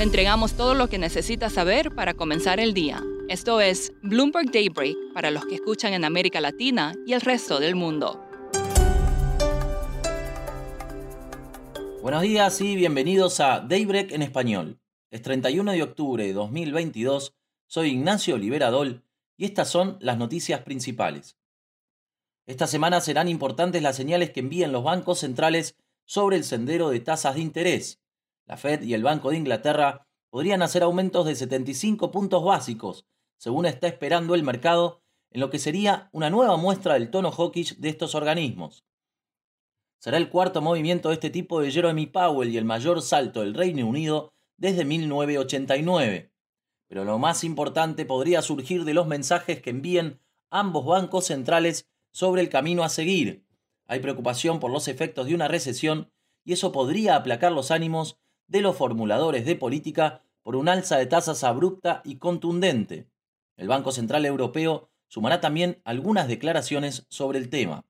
Le entregamos todo lo que necesita saber para comenzar el día. Esto es Bloomberg Daybreak para los que escuchan en América Latina y el resto del mundo. Buenos días y bienvenidos a Daybreak en español. Es 31 de octubre de 2022, soy Ignacio Liberadol y estas son las noticias principales. Esta semana serán importantes las señales que envíen los bancos centrales sobre el sendero de tasas de interés. La Fed y el Banco de Inglaterra podrían hacer aumentos de 75 puntos básicos, según está esperando el mercado, en lo que sería una nueva muestra del tono hawkish de estos organismos. Será el cuarto movimiento de este tipo de Jeremy Powell y el mayor salto del Reino Unido desde 1989. Pero lo más importante podría surgir de los mensajes que envíen ambos bancos centrales sobre el camino a seguir. Hay preocupación por los efectos de una recesión y eso podría aplacar los ánimos de los formuladores de política por un alza de tasas abrupta y contundente. El Banco Central Europeo sumará también algunas declaraciones sobre el tema.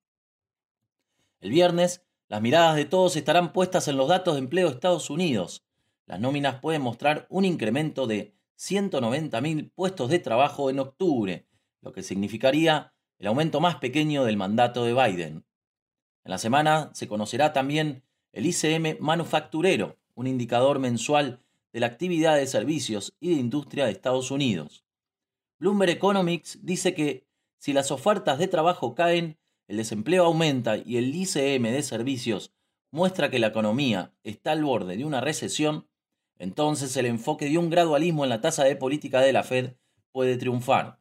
El viernes, las miradas de todos estarán puestas en los datos de empleo de Estados Unidos. Las nóminas pueden mostrar un incremento de 190.000 puestos de trabajo en octubre, lo que significaría el aumento más pequeño del mandato de Biden. En la semana se conocerá también el ICM manufacturero, un indicador mensual de la actividad de servicios y de industria de Estados Unidos. Bloomberg Economics dice que si las ofertas de trabajo caen, el desempleo aumenta y el ICM de servicios muestra que la economía está al borde de una recesión, entonces el enfoque de un gradualismo en la tasa de política de la Fed puede triunfar.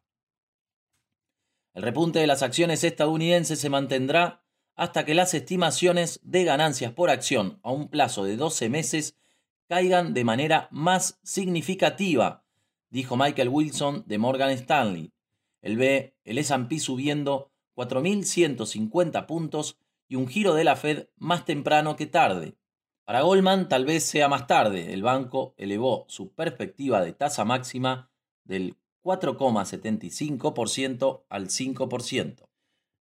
El repunte de las acciones estadounidenses se mantendrá hasta que las estimaciones de ganancias por acción a un plazo de 12 meses caigan de manera más significativa, dijo Michael Wilson de Morgan Stanley. Él ve el S&P subiendo 4.150 puntos y un giro de la Fed más temprano que tarde. Para Goldman tal vez sea más tarde. El banco elevó su perspectiva de tasa máxima del 4,75% al 5%.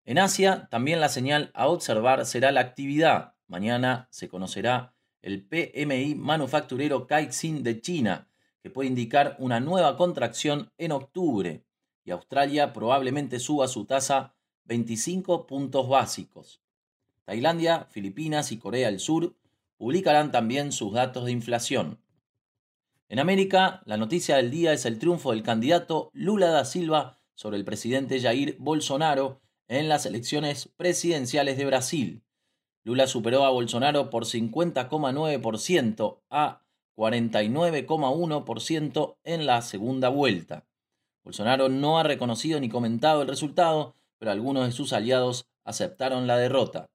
En Asia, también la señal a observar será la actividad. Mañana se conocerá el PMI manufacturero Caixin de China, que puede indicar una nueva contracción en octubre, y Australia probablemente suba su tasa 25 puntos básicos. Tailandia, Filipinas y Corea del Sur publicarán también sus datos de inflación. En América, la noticia del día es el triunfo del candidato Lula da Silva sobre el presidente Jair Bolsonaro en las elecciones presidenciales de Brasil. Lula superó a Bolsonaro por 50,9% a 49,1% en la segunda vuelta. Bolsonaro no ha reconocido ni comentado el resultado, pero algunos de sus aliados aceptaron la derrota.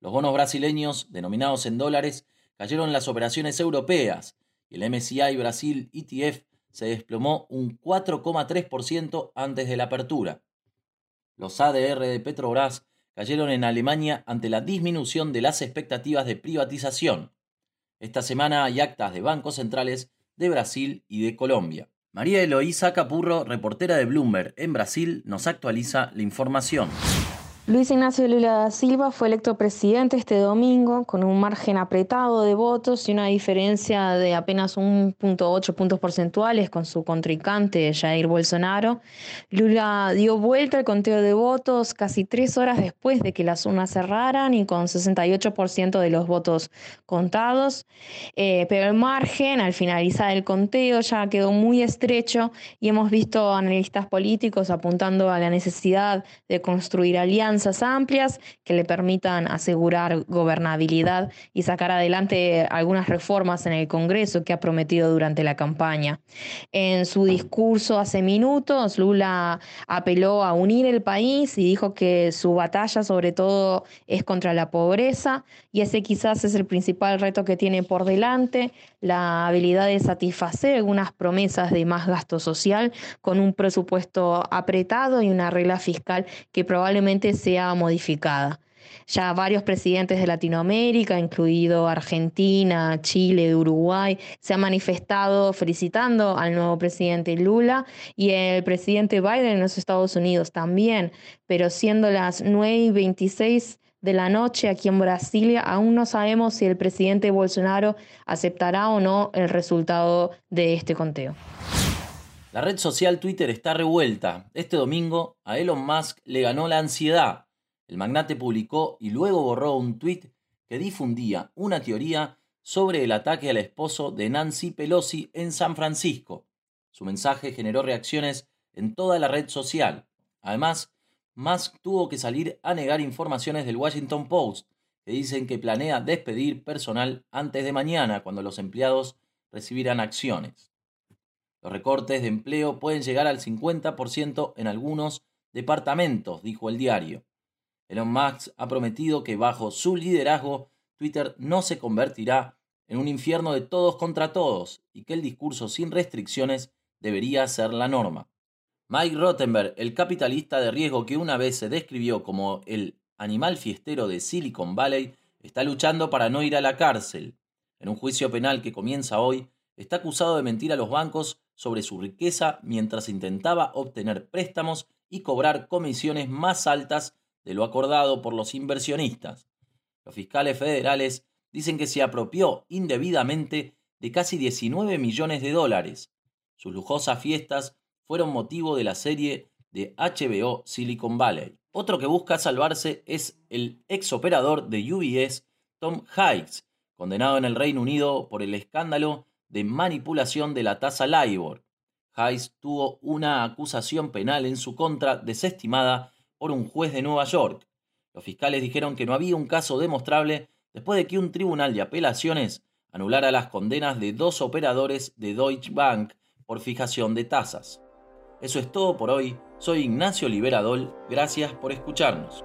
Los bonos brasileños, denominados en dólares, cayeron las operaciones europeas y el MSCI Brasil ETF se desplomó un 4,3% antes de la apertura. Los ADR de Petrobras cayeron en Alemania ante la disminución de las expectativas de privatización. Esta semana hay actas de bancos centrales de Brasil y de Colombia. María Eloísa Capurro, reportera de Bloomberg en Brasil, nos actualiza la información. Luis Ignacio Lula da Silva fue electo presidente este domingo con un margen apretado de votos y una diferencia de apenas 1.8 puntos porcentuales con su contrincante Jair Bolsonaro. Lula dio vuelta al conteo de votos casi tres horas después de que las urnas cerraran y con 68% de los votos contados, eh, pero el margen al finalizar el conteo ya quedó muy estrecho y hemos visto analistas políticos apuntando a la necesidad de construir alianzas amplias que le permitan asegurar gobernabilidad y sacar adelante algunas reformas en el Congreso que ha prometido durante la campaña. En su discurso hace minutos, Lula apeló a unir el país y dijo que su batalla sobre todo es contra la pobreza y ese quizás es el principal reto que tiene por delante, la habilidad de satisfacer algunas promesas de más gasto social con un presupuesto apretado y una regla fiscal que probablemente sea modificada. Ya varios presidentes de Latinoamérica, incluido Argentina, Chile, Uruguay, se han manifestado felicitando al nuevo presidente Lula y el presidente Biden en los Estados Unidos también, pero siendo las 9 y 26 de la noche aquí en Brasilia. Aún no sabemos si el presidente Bolsonaro aceptará o no el resultado de este conteo. La red social Twitter está revuelta. Este domingo a Elon Musk le ganó la ansiedad. El magnate publicó y luego borró un tweet que difundía una teoría sobre el ataque al esposo de Nancy Pelosi en San Francisco. Su mensaje generó reacciones en toda la red social. Además, Musk tuvo que salir a negar informaciones del Washington Post que dicen que planea despedir personal antes de mañana cuando los empleados recibirán acciones. Los recortes de empleo pueden llegar al 50% en algunos departamentos, dijo el diario. Elon Musk ha prometido que bajo su liderazgo Twitter no se convertirá en un infierno de todos contra todos y que el discurso sin restricciones debería ser la norma. Mike Rottenberg, el capitalista de riesgo que una vez se describió como el animal fiestero de Silicon Valley, está luchando para no ir a la cárcel. En un juicio penal que comienza hoy, está acusado de mentir a los bancos sobre su riqueza mientras intentaba obtener préstamos y cobrar comisiones más altas de lo acordado por los inversionistas. Los fiscales federales dicen que se apropió indebidamente de casi 19 millones de dólares. Sus lujosas fiestas fueron motivo de la serie de HBO Silicon Valley. Otro que busca salvarse es el ex operador de UBS, Tom Hikes, condenado en el Reino Unido por el escándalo de manipulación de la tasa LIBOR. Hayes tuvo una acusación penal en su contra desestimada por un juez de Nueva York. Los fiscales dijeron que no había un caso demostrable después de que un tribunal de apelaciones anulara las condenas de dos operadores de Deutsche Bank por fijación de tasas. Eso es todo por hoy. Soy Ignacio Liberadol. Gracias por escucharnos.